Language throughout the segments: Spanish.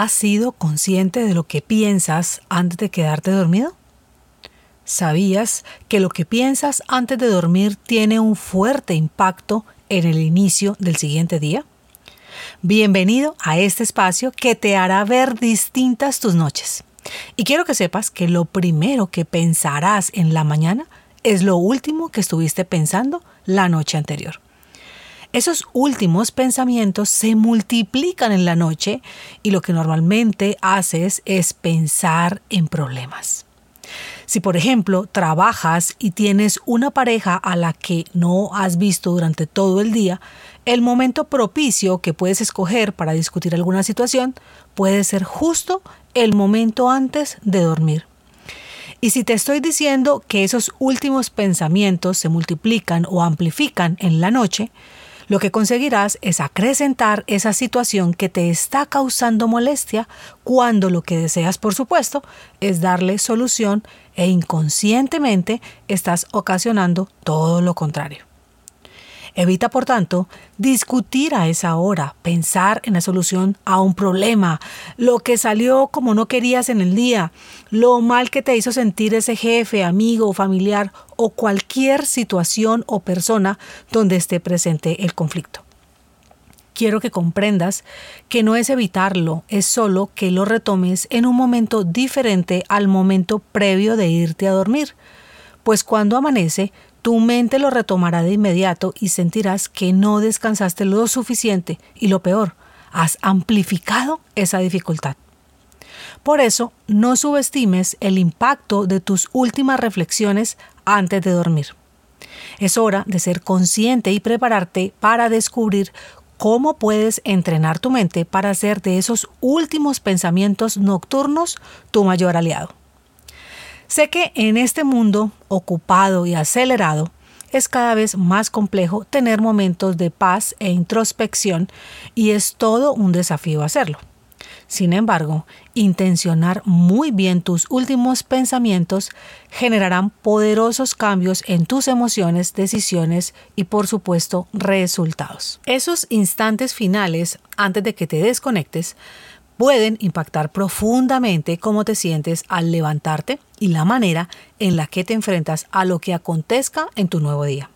¿Has sido consciente de lo que piensas antes de quedarte dormido? ¿Sabías que lo que piensas antes de dormir tiene un fuerte impacto en el inicio del siguiente día? Bienvenido a este espacio que te hará ver distintas tus noches. Y quiero que sepas que lo primero que pensarás en la mañana es lo último que estuviste pensando la noche anterior. Esos últimos pensamientos se multiplican en la noche y lo que normalmente haces es pensar en problemas. Si por ejemplo trabajas y tienes una pareja a la que no has visto durante todo el día, el momento propicio que puedes escoger para discutir alguna situación puede ser justo el momento antes de dormir. Y si te estoy diciendo que esos últimos pensamientos se multiplican o amplifican en la noche, lo que conseguirás es acrecentar esa situación que te está causando molestia cuando lo que deseas, por supuesto, es darle solución e inconscientemente estás ocasionando todo lo contrario. Evita, por tanto, discutir a esa hora, pensar en la solución a un problema, lo que salió como no querías en el día, lo mal que te hizo sentir ese jefe, amigo familiar o cualquier situación o persona donde esté presente el conflicto. Quiero que comprendas que no es evitarlo, es solo que lo retomes en un momento diferente al momento previo de irte a dormir, pues cuando amanece tu mente lo retomará de inmediato y sentirás que no descansaste lo suficiente y lo peor, has amplificado esa dificultad. Por eso, no subestimes el impacto de tus últimas reflexiones antes de dormir. Es hora de ser consciente y prepararte para descubrir cómo puedes entrenar tu mente para hacer de esos últimos pensamientos nocturnos tu mayor aliado. Sé que en este mundo ocupado y acelerado es cada vez más complejo tener momentos de paz e introspección y es todo un desafío hacerlo. Sin embargo, intencionar muy bien tus últimos pensamientos generarán poderosos cambios en tus emociones, decisiones y por supuesto resultados. Esos instantes finales antes de que te desconectes pueden impactar profundamente cómo te sientes al levantarte y la manera en la que te enfrentas a lo que acontezca en tu nuevo día.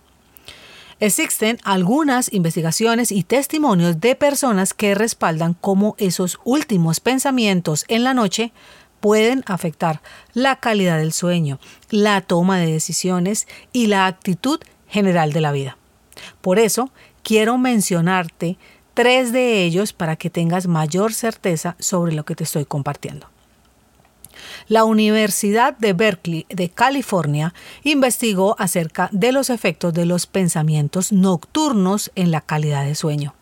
Existen algunas investigaciones y testimonios de personas que respaldan cómo esos últimos pensamientos en la noche pueden afectar la calidad del sueño, la toma de decisiones y la actitud general de la vida. Por eso, quiero mencionarte tres de ellos para que tengas mayor certeza sobre lo que te estoy compartiendo. La Universidad de Berkeley de California investigó acerca de los efectos de los pensamientos nocturnos en la calidad de sueño,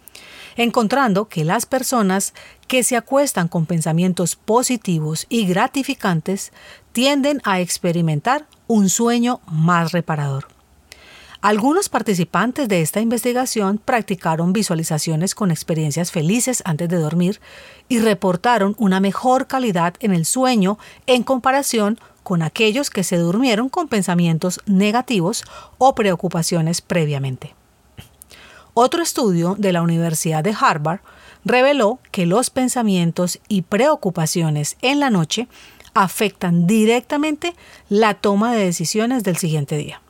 encontrando que las personas que se acuestan con pensamientos positivos y gratificantes tienden a experimentar un sueño más reparador. Algunos participantes de esta investigación practicaron visualizaciones con experiencias felices antes de dormir y reportaron una mejor calidad en el sueño en comparación con aquellos que se durmieron con pensamientos negativos o preocupaciones previamente. Otro estudio de la Universidad de Harvard reveló que los pensamientos y preocupaciones en la noche afectan directamente la toma de decisiones del siguiente día.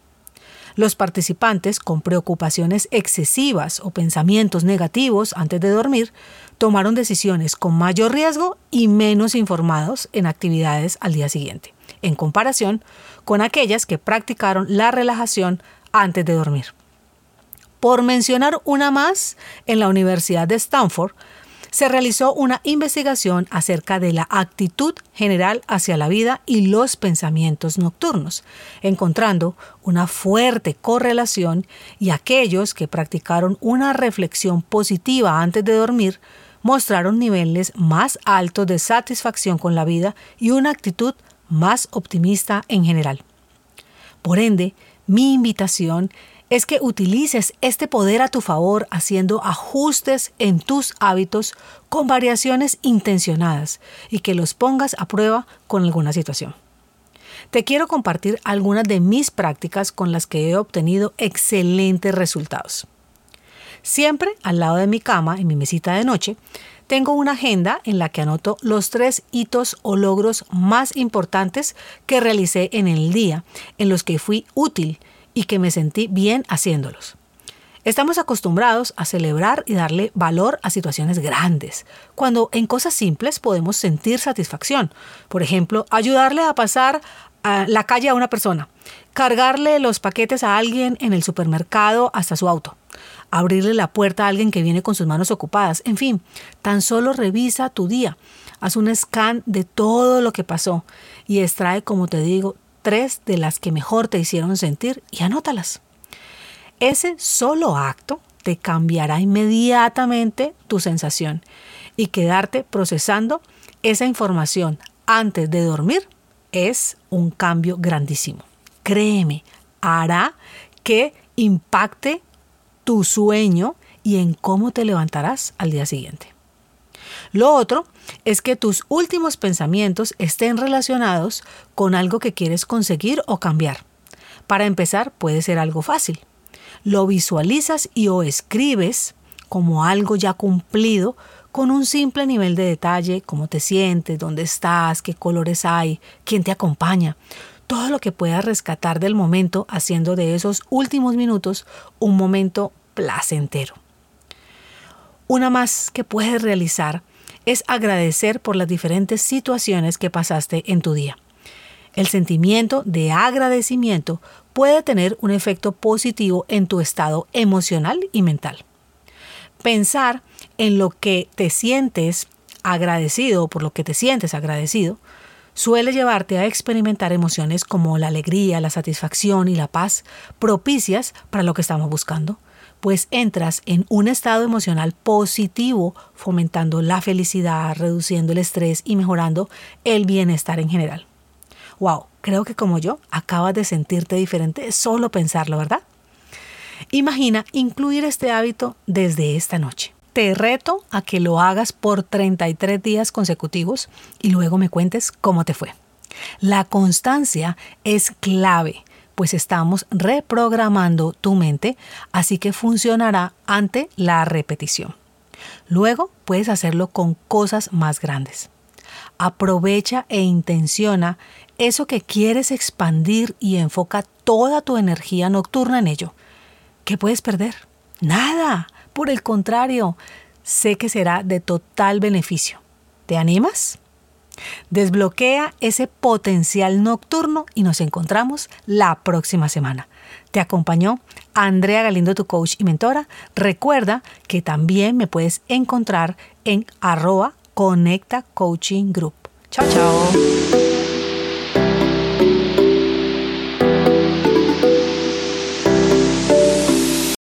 Los participantes con preocupaciones excesivas o pensamientos negativos antes de dormir tomaron decisiones con mayor riesgo y menos informados en actividades al día siguiente, en comparación con aquellas que practicaron la relajación antes de dormir. Por mencionar una más, en la Universidad de Stanford se realizó una investigación acerca de la actitud general hacia la vida y los pensamientos nocturnos, encontrando una fuerte correlación y aquellos que practicaron una reflexión positiva antes de dormir mostraron niveles más altos de satisfacción con la vida y una actitud más optimista en general. Por ende, mi invitación es que utilices este poder a tu favor haciendo ajustes en tus hábitos con variaciones intencionadas y que los pongas a prueba con alguna situación. Te quiero compartir algunas de mis prácticas con las que he obtenido excelentes resultados. Siempre al lado de mi cama, en mi mesita de noche, tengo una agenda en la que anoto los tres hitos o logros más importantes que realicé en el día, en los que fui útil y que me sentí bien haciéndolos. Estamos acostumbrados a celebrar y darle valor a situaciones grandes, cuando en cosas simples podemos sentir satisfacción. Por ejemplo, ayudarle a pasar a la calle a una persona, cargarle los paquetes a alguien en el supermercado hasta su auto, abrirle la puerta a alguien que viene con sus manos ocupadas. En fin, tan solo revisa tu día, haz un scan de todo lo que pasó y extrae, como te digo, tres de las que mejor te hicieron sentir y anótalas. Ese solo acto te cambiará inmediatamente tu sensación y quedarte procesando esa información antes de dormir es un cambio grandísimo. Créeme, hará que impacte tu sueño y en cómo te levantarás al día siguiente. Lo otro es que tus últimos pensamientos estén relacionados con algo que quieres conseguir o cambiar. Para empezar, puede ser algo fácil. Lo visualizas y o escribes como algo ya cumplido con un simple nivel de detalle, cómo te sientes, dónde estás, qué colores hay, quién te acompaña, todo lo que puedas rescatar del momento haciendo de esos últimos minutos un momento placentero. Una más que puedes realizar es agradecer por las diferentes situaciones que pasaste en tu día. El sentimiento de agradecimiento puede tener un efecto positivo en tu estado emocional y mental. Pensar en lo que te sientes agradecido por lo que te sientes agradecido suele llevarte a experimentar emociones como la alegría, la satisfacción y la paz propicias para lo que estamos buscando pues entras en un estado emocional positivo, fomentando la felicidad, reduciendo el estrés y mejorando el bienestar en general. Wow, creo que como yo acabas de sentirte diferente solo pensarlo, ¿verdad? Imagina incluir este hábito desde esta noche. Te reto a que lo hagas por 33 días consecutivos y luego me cuentes cómo te fue. La constancia es clave pues estamos reprogramando tu mente, así que funcionará ante la repetición. Luego puedes hacerlo con cosas más grandes. Aprovecha e intenciona eso que quieres expandir y enfoca toda tu energía nocturna en ello. ¿Qué puedes perder? Nada. Por el contrario, sé que será de total beneficio. ¿Te animas? Desbloquea ese potencial nocturno y nos encontramos la próxima semana. Te acompañó Andrea Galindo, tu coach y mentora. Recuerda que también me puedes encontrar en arroba Conecta Coaching Group. Chao, chao.